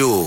Rouge.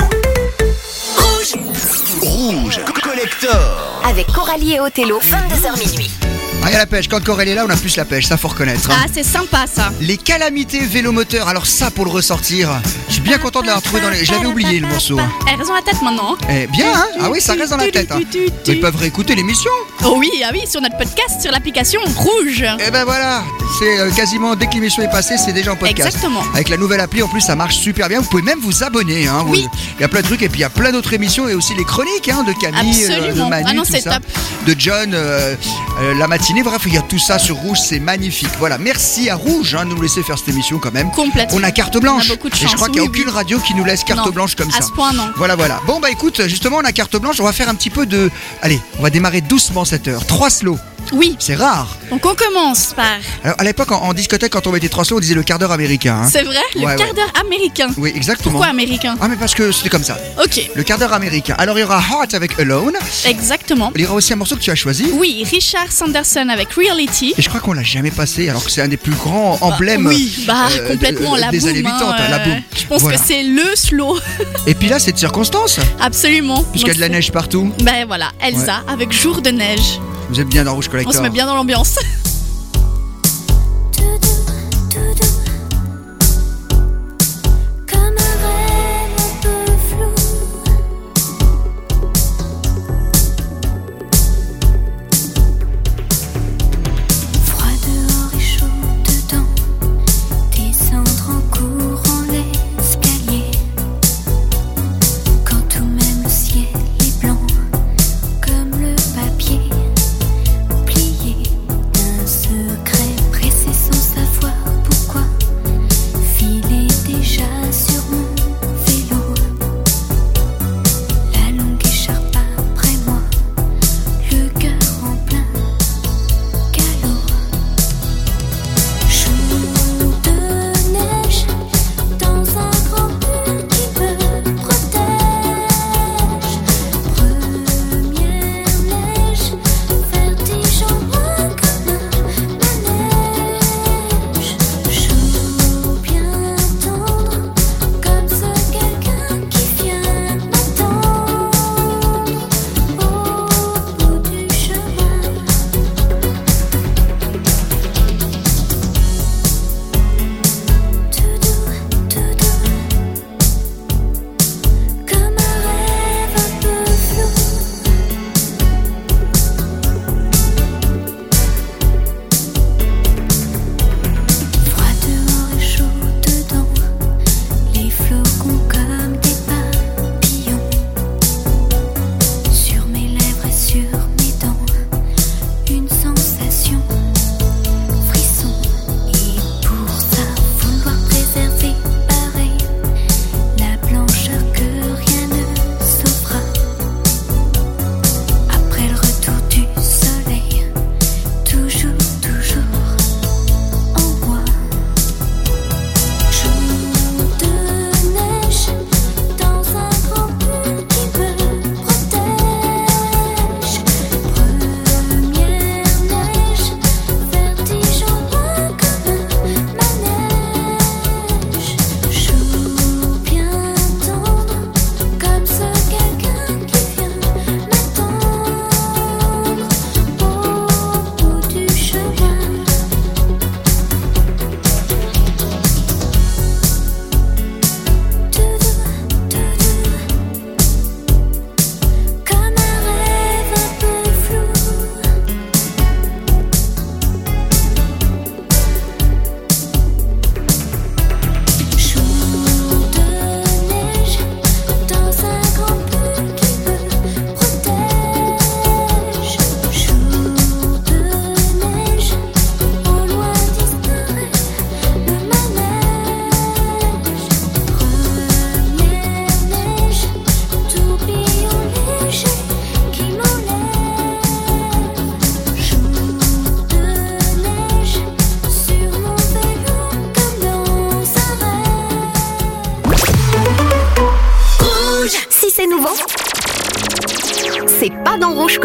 Rouge. Collector. Avec Coralie et Othello, 22h minuit. Ah, il y a la pêche. Quand Corel est là, on a plus la pêche, ça faut reconnaître. hein. Ah, c'est sympa ça. Les calamités vélomoteurs, alors ça pour le ressortir, je suis bien content de l'avoir trouvé dans les. Je l'avais oublié le morceau. Elle reste dans la tête maintenant. hein. Eh bien, hein ah oui, ça reste dans la tête. hein. Ils peuvent réécouter l'émission. Oh oui, ah oui, sur notre podcast, sur l'application Rouge. Eh ben voilà, c'est euh, quasiment dès que l'émission est passée, c'est déjà en podcast. Exactement. Avec la nouvelle appli, en plus, ça marche super bien. Vous pouvez même vous abonner. Hein, Oui. Il y a plein de trucs et puis il y a plein d'autres émissions et aussi les chroniques hein, de Camille, euh, de Absolument. Manu, Ah non, tout c'est ça, top. de John, euh, euh, la matinée. Bref, il y a tout ça sur Rouge, c'est magnifique. Voilà, merci à Rouge hein, de nous laisser faire cette émission quand même. Complètement. On a carte blanche. On a beaucoup de et je crois qu'il n'y a aucune oui. radio qui nous laisse carte Non, blanche comme à ça. ce point, non. Voilà, voilà. Bon, bah écoute, justement, on a carte blanche. On va faire un petit peu de. Allez, on va démarrer doucement cette heure. Trois slows. Oui, C'est rare. donc on commence par. Alors, à l'époque, en, en discothèque, quand on mettait trois slows, on disait le quart d'heure américain. hein. C'est vrai, le Ouais, quart ouais. d'heure américain. Oui, exactement. Pourquoi américain? Ah, mais parce que c'était comme ça. Ok, Le quart d'heure américain. Alors, il y aura Heart avec Alone. exactement. Il y aura aussi un morceau que tu as choisi. Oui, Richard Sanderson avec Reality. Et je crois qu'on l'a jamais passé, alors que c'est un des plus grands emblèmes oui, bah euh, complètement de- la des boum. années 80, hein, la euh, boum. Je pense Voilà. que c'est le slow. Et puis là, c'est de circonstance, Absolument. puisqu'il y a de la Donc, neige partout. Ben voilà, Elsa avec Jour de neige. Vous êtes bien dans Rouge On se met bien dans l'ambiance.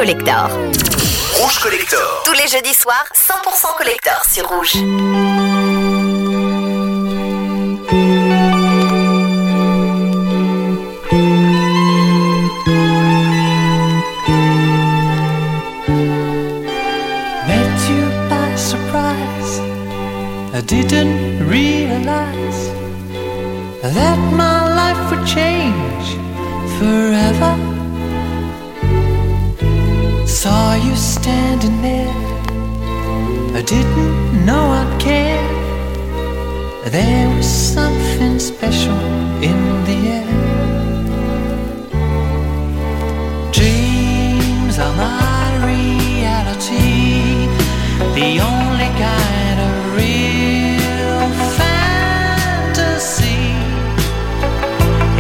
Collector. Rouge Collector. Tous les jeudis soirs, 100% Collector sur Rouge. The only kind of real fantasy.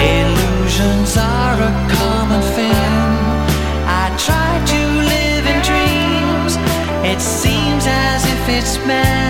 Illusions are a common. I try to live in dreams. It seems as if it's meant.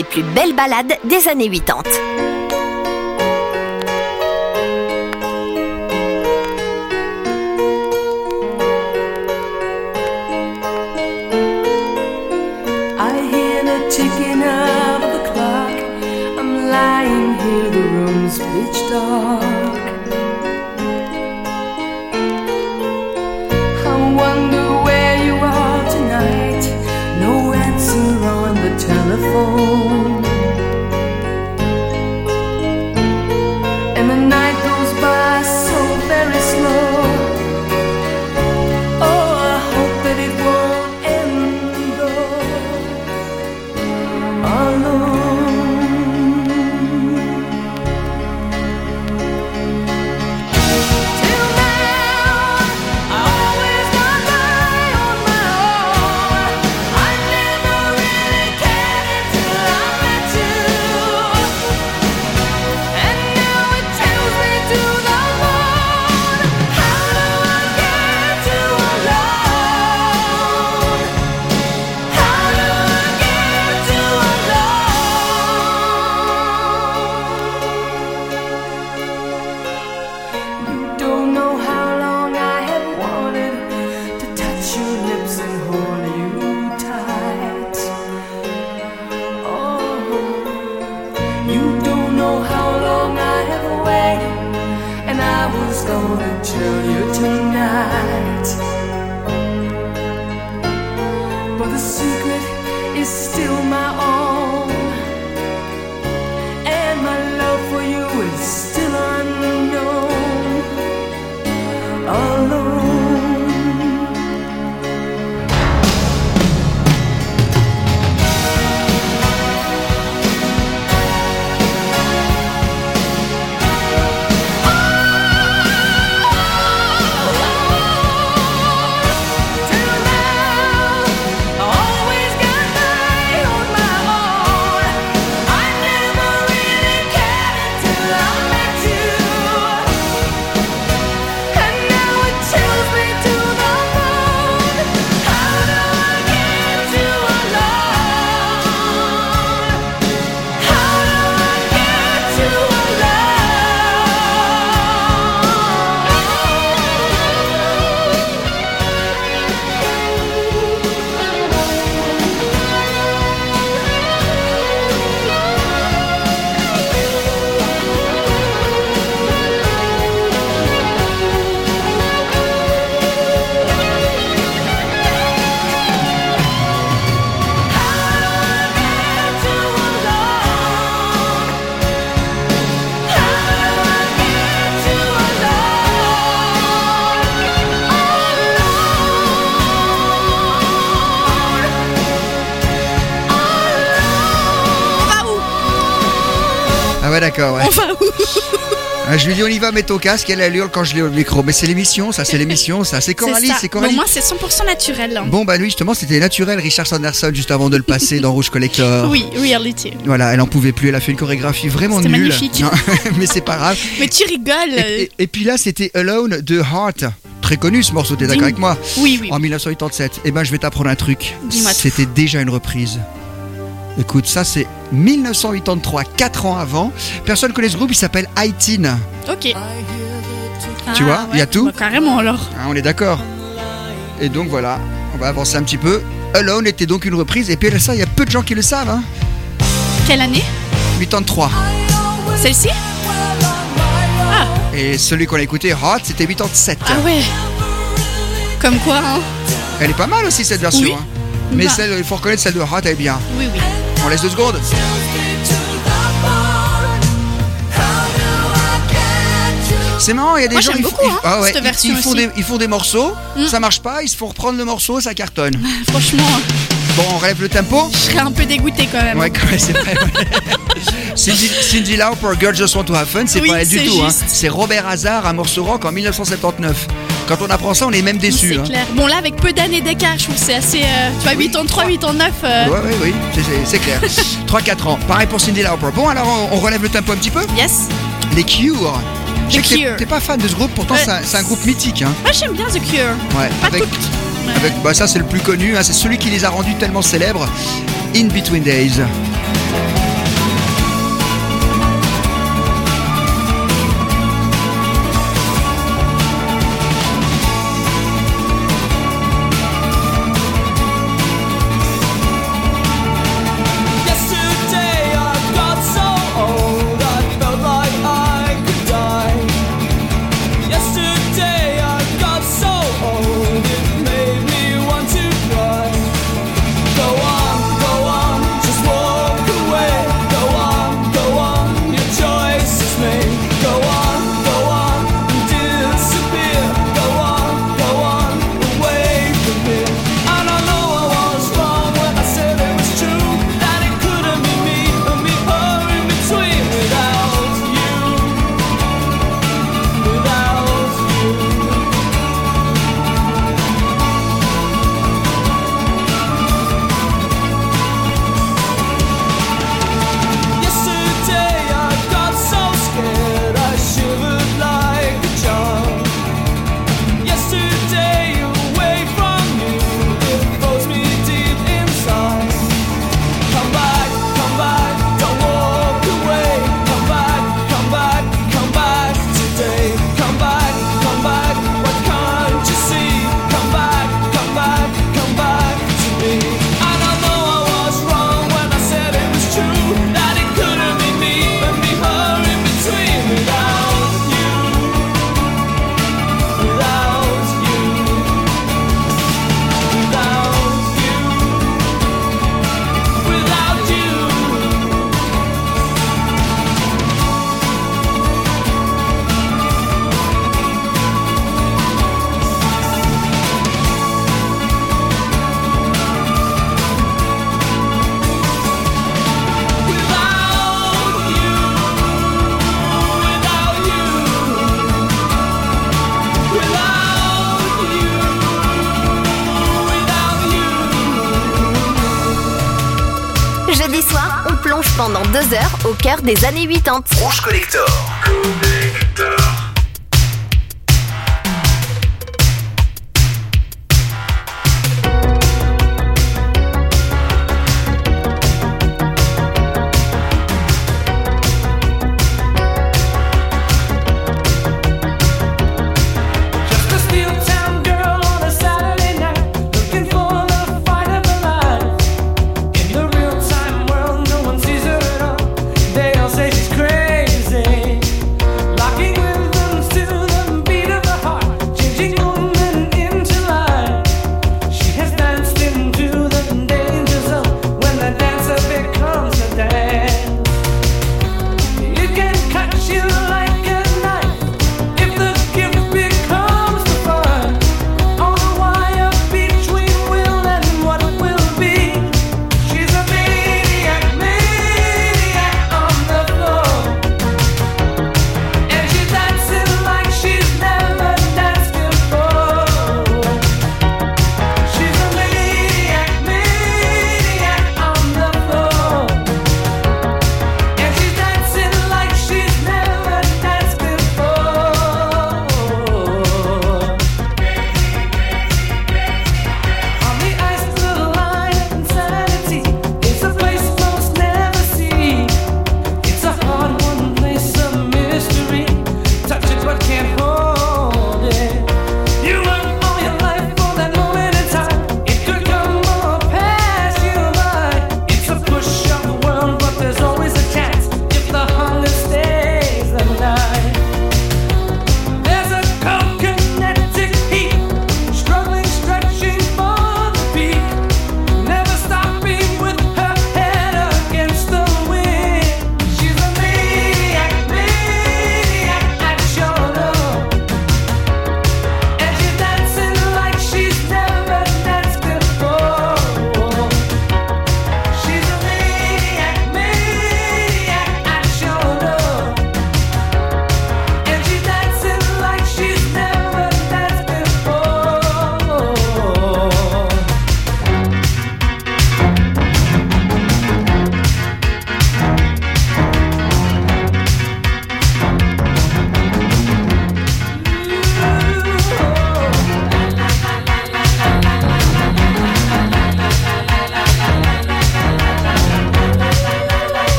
les plus belles balades des années 80. Gonna tell you tonight. Va, mets ton casque, elle, elle hurle quand je l'ai au micro. Mais c'est l'émission, ça, c'est l'émission, ça. C'est Coralie, c'est Au Coralie. moins, c'est 100% naturel. hein. Bon, bah lui, justement, c'était naturel, Richard Sanderson, juste avant de le passer dans Rouge Collector. Oui, reality. Voilà, elle en pouvait plus, elle a fait une chorégraphie vraiment nulle. magnifique. Non, mais c'est pas grave. Mais tu rigoles. Et, et- et puis là, c'était Alone de Heart. Très connu ce morceau, t'es d'accord avec moi Oui, oui. En 1987. Eh ben, je vais t'apprendre un truc. C'était déjà une reprise. Écoute, ça c'est 1983, 4 ans avant. Personne connaît ce groupe, il s'appelle Haïtine. Ok. Tu vois, il y a tout. bah, Carrément alors. Hein, on est d'accord Et donc voilà, on va avancer un petit peu. Alone était donc une reprise, et puis ça, il y a peu de gens qui le savent. Hein. Quelle année? 83. Celle-ci? Et celui qu'on a écouté, Hot, c'était 87. Ah ouais. Comme quoi, hein Elle est pas mal aussi cette version. Oui. hein. Mais Bah. celle, il faut reconnaître celle de Hot, elle est bien. Oui, oui. On laisse deux secondes. C'est marrant, il y a des Moi, gens j'aime ils, font- beaucoup, ils- hein, ah ouais, cette ils- font des, ils font des morceaux, Mm. ça marche pas, ils se font reprendre le morceau, ça cartonne. Franchement, Bon, on relève le tempo. je serais un peu dégoûtée quand même. Ouais, c'est vrai. Cindy, Cindy Lauper, Girls Just Want to Have Fun, c'est Oui, pas elle du tout. hein. C'est Robert Hazard, un morceau rock en 1979. Quand on apprend ça, on est même déçu. C'est hein. clair. Bon, là, avec peu d'années d'écart, je trouve que c'est assez. euh, tu vois, Oui, 83, trois. 89. euh, Ouais, ouais, oui, c'est- clair. 3-4 ans. Pareil pour Cindy Lauper. Bon, alors on, on relève le tempo un petit peu. Yes. Les Cure. Je sais que t'es- pas fan de ce groupe, pourtant c'est un- groupe mythique. Hein. Moi, j'aime bien The Cure. Ouais, Pas avec, avec bah ça c'est le plus connu, hein, c'est celui qui les a rendus tellement célèbres. In Between Days. jeudi soir, on plonge pendant deux heures au cœur des années 80.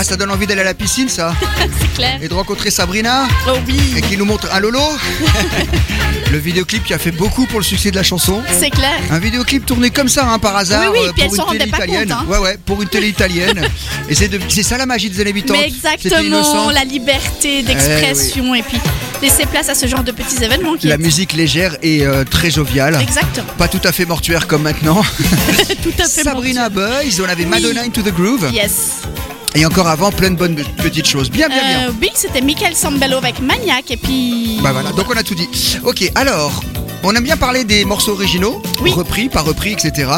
Ah, ça donne envie d'aller à la piscine, ça C'est clair. Et de rencontrer Sabrina Oh oui. et qui nous montre un Lolo. le vidéoclip qui a fait beaucoup pour le succès de la chanson. C'est clair. Un vidéoclip tourné comme ça, hein, par hasard, Oui, oui, euh, puis pour une télé italienne. compte, hein. Ouais, ouais, pour une télé italienne. et c'est de- c'est ça la magie des années 80. Mais exactement, la liberté d'expression et puis laisser place à ce genre de petits événements qui La est musique légère et euh, très joviale. Exactement. Pas tout à fait mortuaire comme maintenant. tout à fait Sabrina Boys, on avait Madonna Into the Groove. Yes. Et encore avant, plein de bonnes petites choses. Bien, bien, bien. Euh, oui, c'était Michael Sambello avec Maniac et puis. Bah voilà, donc on a tout dit. Ok, alors, on aime bien parler des morceaux originaux, Oui. repris, pas repris, etc.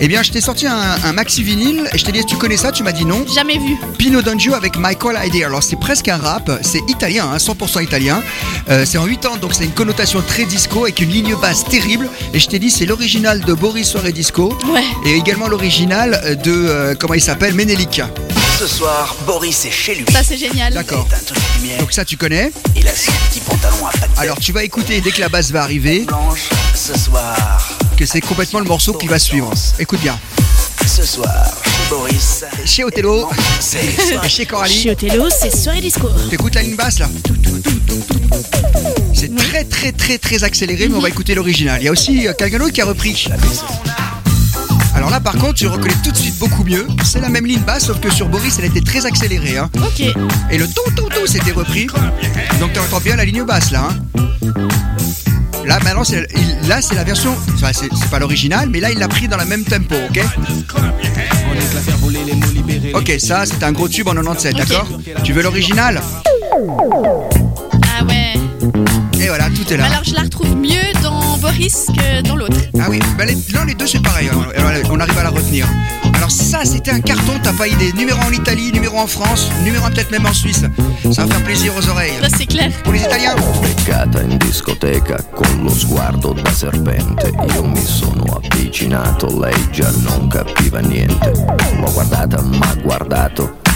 Eh bien, je t'ai sorti un, un maxi vinyle et je t'ai dit, tu connais ça Tu m'as dit non. Jamais vu. Pino D'Angio avec Michael Idea. Alors, c'est presque un rap, c'est italien, hein, 100% italien. Euh, c'est en 8 ans, donc c'est une connotation très disco avec une ligne basse terrible. Et je t'ai dit, c'est l'original de Boris Soirée Disco Ouais. et également l'original de, euh, comment il s'appelle, Menelik. Ce soir, Boris est chez lui. Ça, c'est génial. D'accord. Éteint toutes les lumières. Donc ça, tu connais. Il a son petit pantalon à pattes Alors, tu vas écouter dès que la basse va arriver blanches. Ce soir, que c'est complètement le morceau qui va suivre. Écoute bien. ce soir, chez Boris. Chez Othello. C'est chez Coralie. Chez Othello, c'est soirée disco. T'écoutes la ligne basse là C'est très très très très accéléré mais on va écouter l'original. Il y a aussi euh, quelqu'un d'autre qui a repris. Alors là, par contre, tu reconnais tout de suite beaucoup mieux. C'est la même ligne basse, sauf que sur Boris, elle était très accélérée. Hein. Ok. Et le tout, tout, tout, c'était repris. Donc tu entends bien la ligne basse là. hein. Là, maintenant, c'est, là, c'est la version. Enfin, c'est, c'est pas l'original, mais là, il l'a pris dans le même tempo, ok? Ok, ça, c'était un gros tube en 97, Ok. d'accord? Tu veux l'original? Ah ouais. Et voilà, tout est là. Alors je la retrouve mieux dans Boris que dans l'autre. Ah oui, bah les, non, les deux c'est pareil, on, on arrive à la retenir. Alors ça c'était un carton, t'as pas idée. Numéro en Italie, numéro en France, numéro un peut-être même en Suisse. Ça va faire plaisir aux oreilles. Là c'est clair. Pour les Italiens Beccata in discoteca con lo sguardo da serpente Io mi sono avvicinato, lei già non capiva niente L'ho guardata, m'ha guardato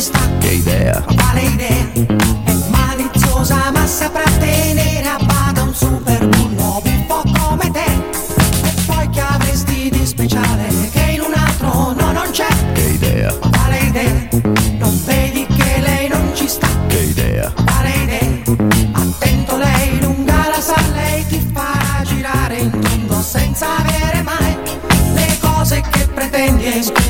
Ci sta? che idea, Quale idea? È maliziosa ma saprà tenere a bada un super bullo buffo come te. E poi che avresti di speciale che in un altro no non c'è? che idea, Quale idea? Non vedi che lei non ci sta? che idea, Quale idea? Attento lei lunga la sa, lei ti farà girare in tondo senza avere mai le cose che pretendi e scusa,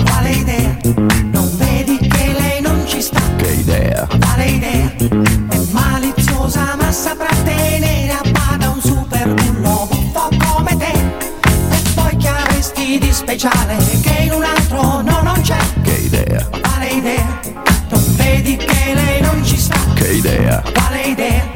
Maliziosa ma saprà tenere a bada un super bullo buffo come te. E poi che avresti di speciale che in un altro no non c'è? che idea, Quale idea? Non vedi che lei non ci sta? che idea, Quale idea?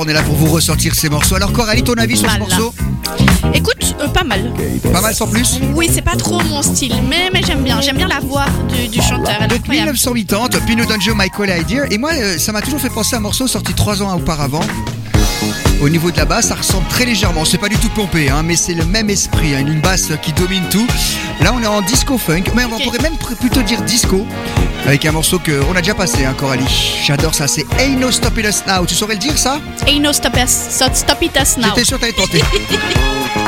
On est là pour vous ressortir ces morceaux. Alors Coralie, ton avis sur ce morceau Écoute, euh, pas mal. Pas mal sans plus Oui, c'est pas trop mon style, mais, mais j'aime bien. J'aime bien la voix du, du chanteur. Elle Donc incroyable. 1980, Pino D'Angelo, Michael Idea. Et moi, euh, ça m'a toujours fait penser à un morceau sorti trois ans auparavant. Au niveau de la basse, ça ressemble très légèrement. C'est pas du tout pompé, hein, mais c'est le même esprit. hein, une basse qui domine tout. Là, on est en disco funk, mais on pourrait même plutôt dire disco. Avec un morceau qu'on a déjà passé, hein, Coralie. J'adore ça, c'est Ain't No Stopping Us Now. Tu saurais le dire ça? Ain't no stop us, stop it us now. J'étais sûr que t'allais tenter.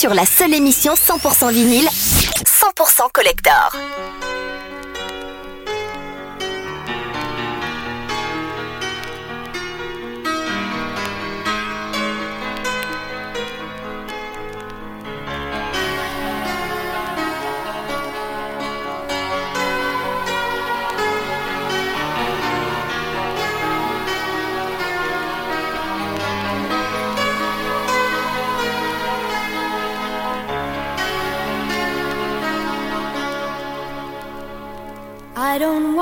sur la seule émission 100% vinyle, 100% collector.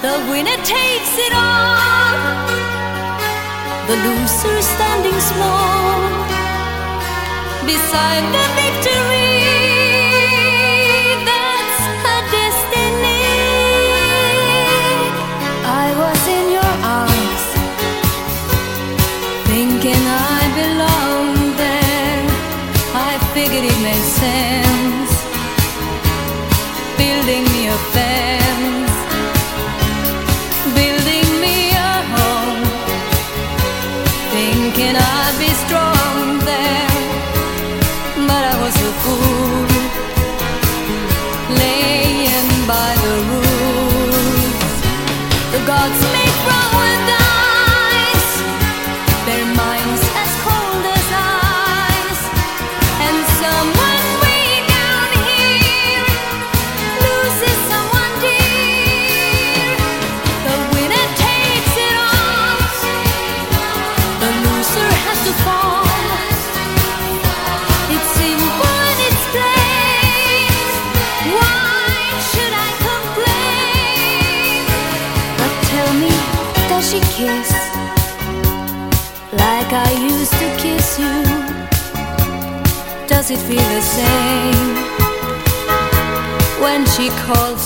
The winner takes it all. The loser standing small beside the victory. That's her destiny. I was in your arms, thinking I belonged there. I figured it made sense.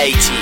80s.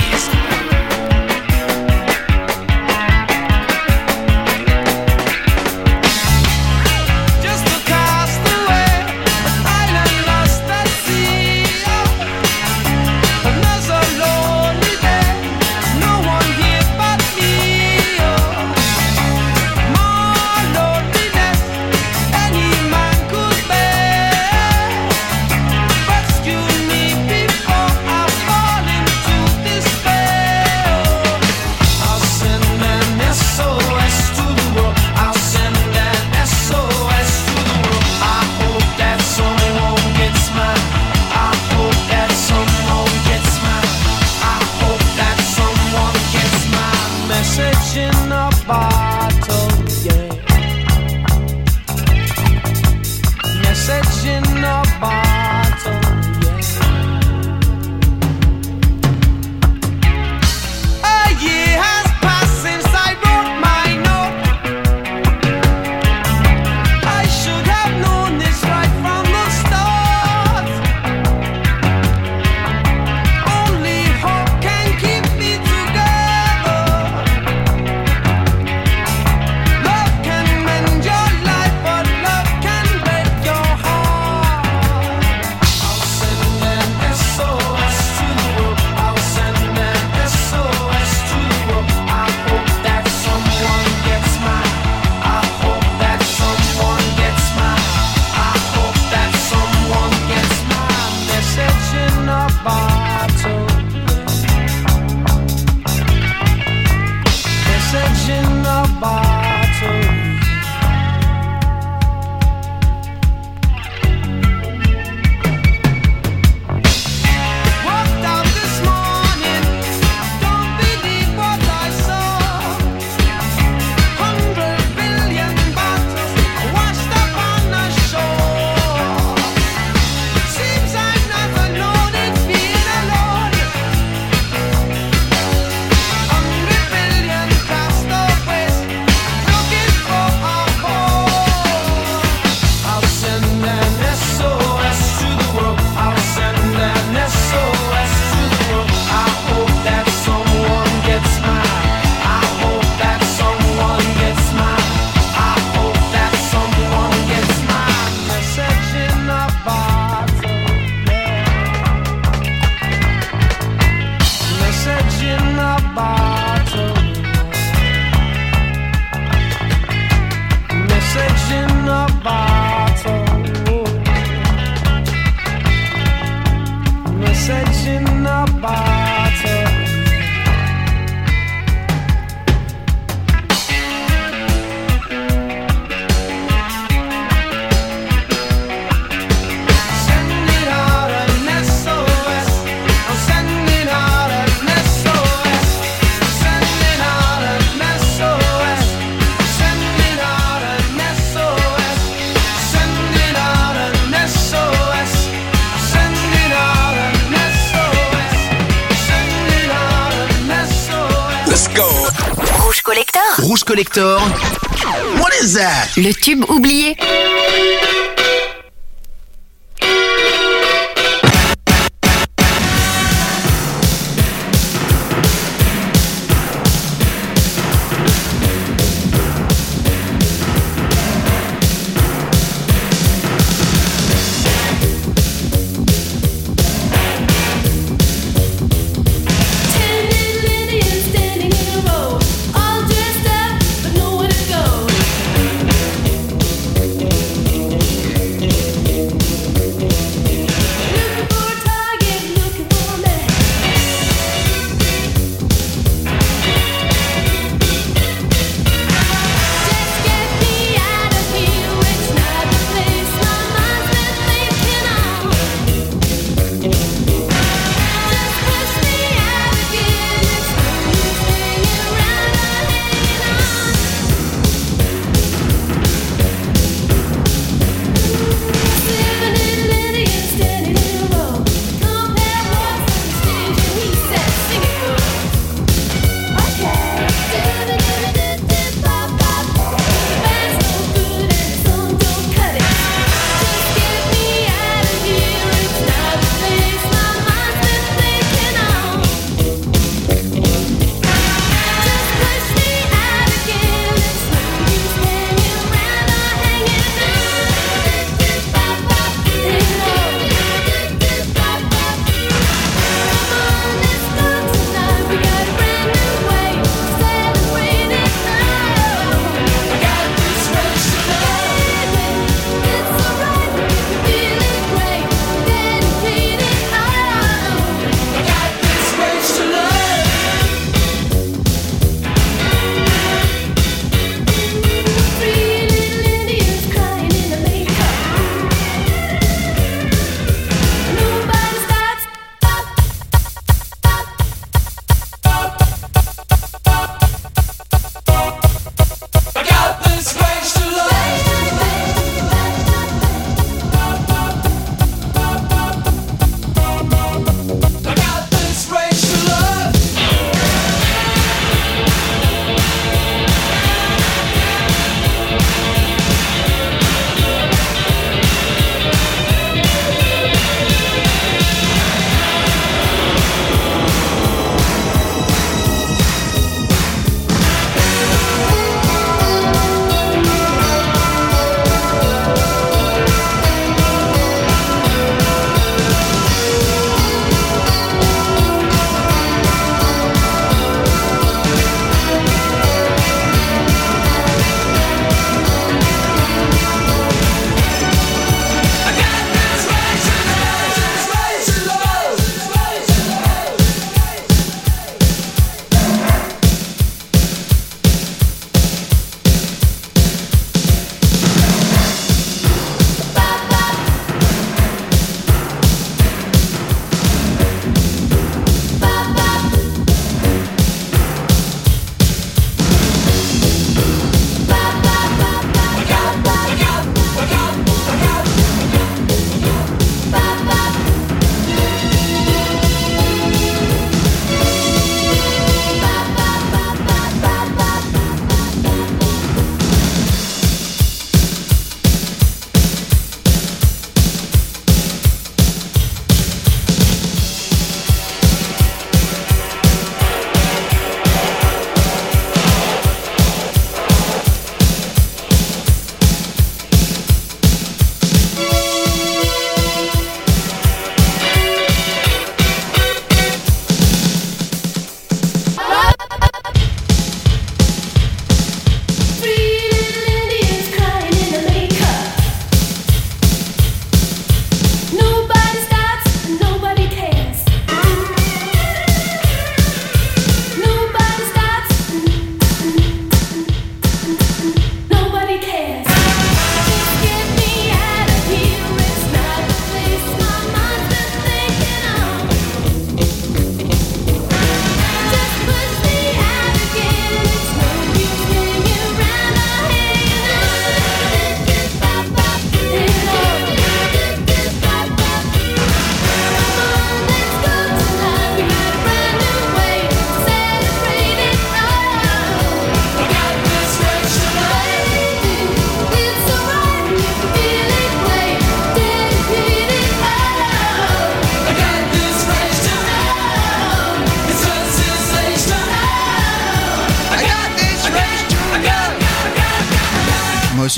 setting up. bar. Rouge Collector. What is that? Le tube oublié.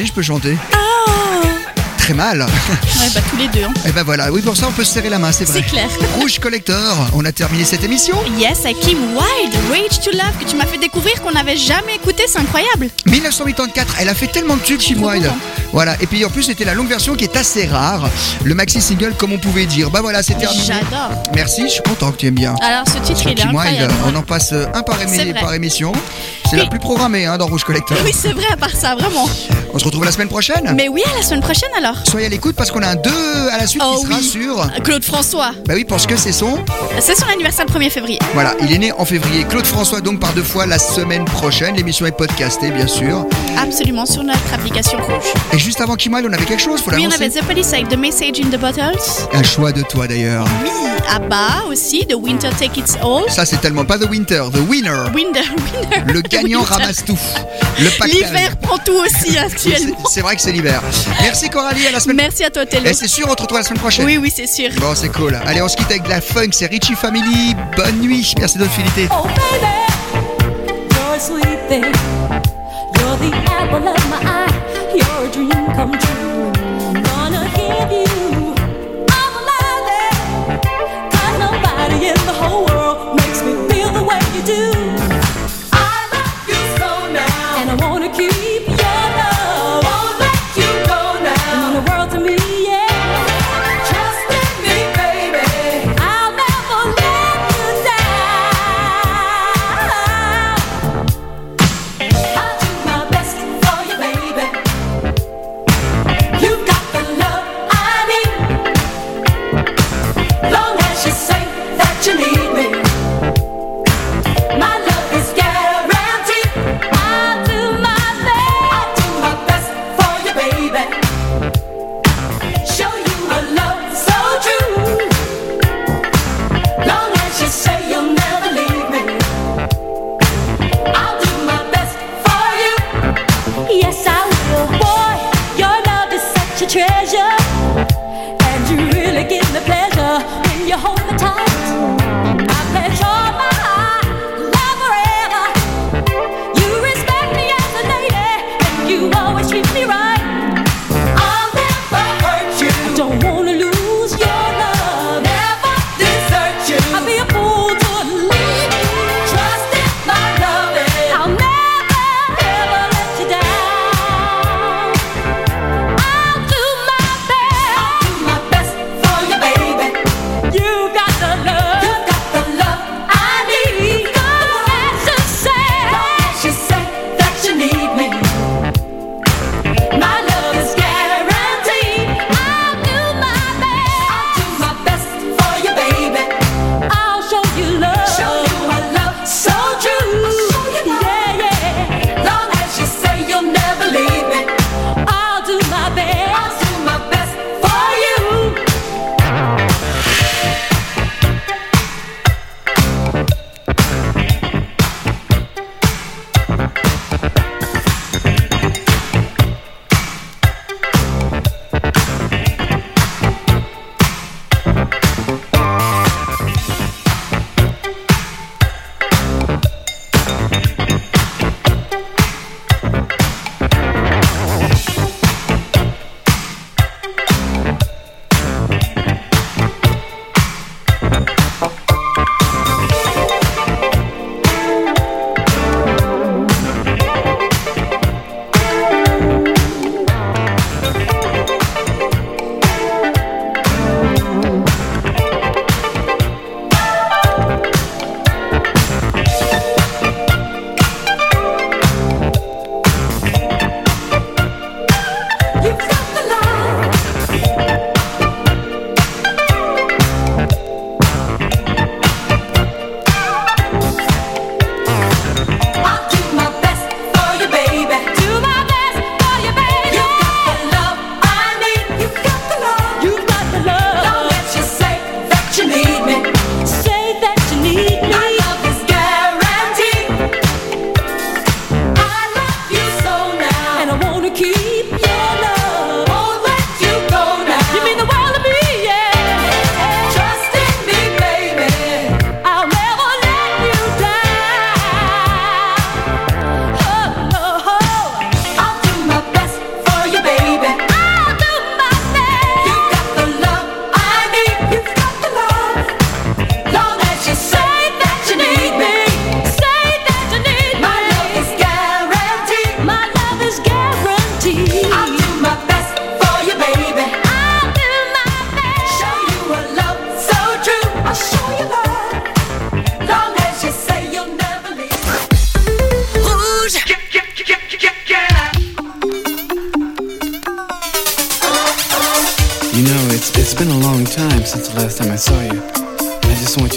Je peux chanter. Très mal. Ouais, bah tous les deux. hein. Et ben voilà, oui, pour ça, on peut se serrer la main, c'est vrai. C'est clair. Rouge Collector, on a terminé cette émission. Yes, avec Kim Wilde, Rage to Love, que tu m'as fait découvrir qu'on n'avait jamais écouté, c'est incroyable. 1984, elle a fait tellement de tubes, Kim Wilde. Voilà, et puis en plus, c'était la longue version qui est assez rare. Le maxi single, comme on pouvait dire. Bah voilà, c'est terminé. J'adore. Merci, je suis content que tu aimes bien. Alors ce titre, il est incroyable. on en passe un par, émi- émission. C'est la plus programmée hein, dans Rouge Collector. Oui, c'est vrai, à part ça, vraiment. On se retrouve la semaine prochaine? Mais oui, à la semaine prochaine alors. Soyez à l'écoute parce qu'on a un 2 à la suite Oh qui sera oui. sur. Claude François, Bah oui, parce que c'est son. c'est son anniversaire le 1er février. Voilà, il est né en février. Claude François, donc par deux fois la semaine prochaine. L'émission est podcastée, bien sûr. Absolument, sur notre application rouge. Et juste avant Kim Wilde, on avait quelque chose, faut Oui, on avait The Police avec The Message in the Bottles. Un choix de toi d'ailleurs. Oui, ABBA aussi, The Winter Take Its All. Ça, c'est tellement pas The Winter, The Winner. Winter, Winner. Le gagnant Winter. ramasse tout. Le. L'hiver prend tout aussi C'est actuellement. c'est vrai que c'est l'hiver. Merci Coralie, à la semaine Merci à toi, Tello. Et c'est sûr, on se retrouve la semaine prochaine. Oui, oui, c'est sûr. Bon, c'est cool. Allez, on se quitte avec de la funk, c'est Richie Family. Bonne nuit. Merci de fidélité. Oh baby, you're a sweet thing. You're the apple of my eye. Do.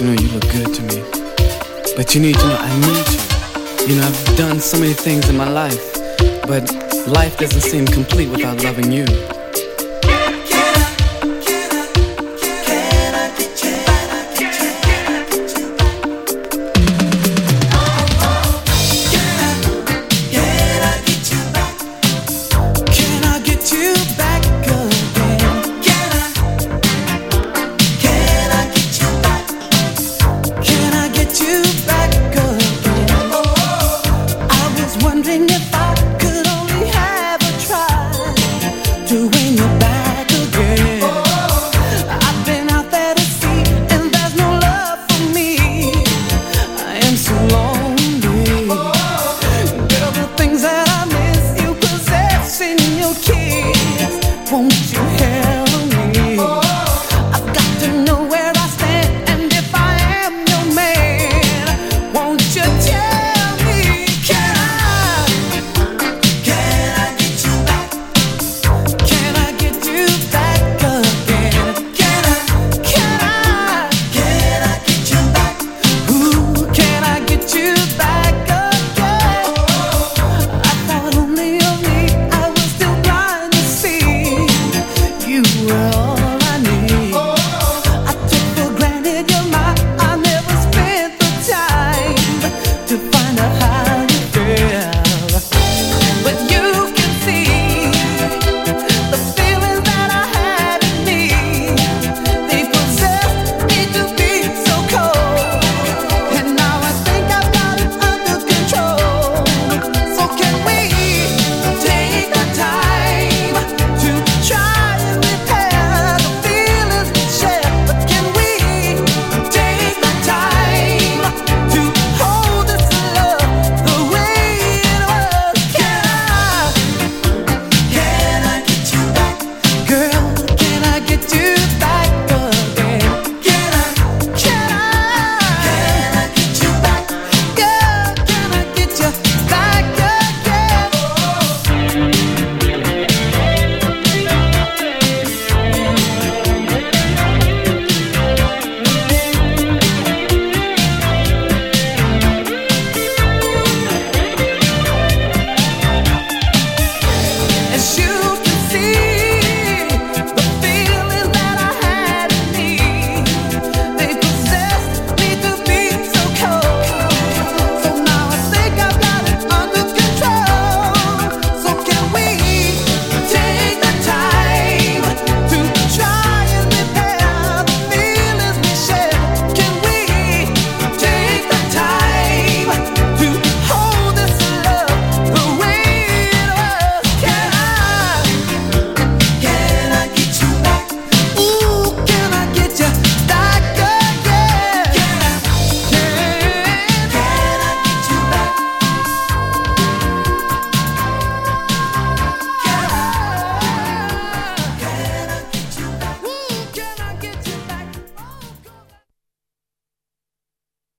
you know you look good to me. But you need to know I need you. You know, I've done so many things in my life, but life doesn't seem complete without loving you.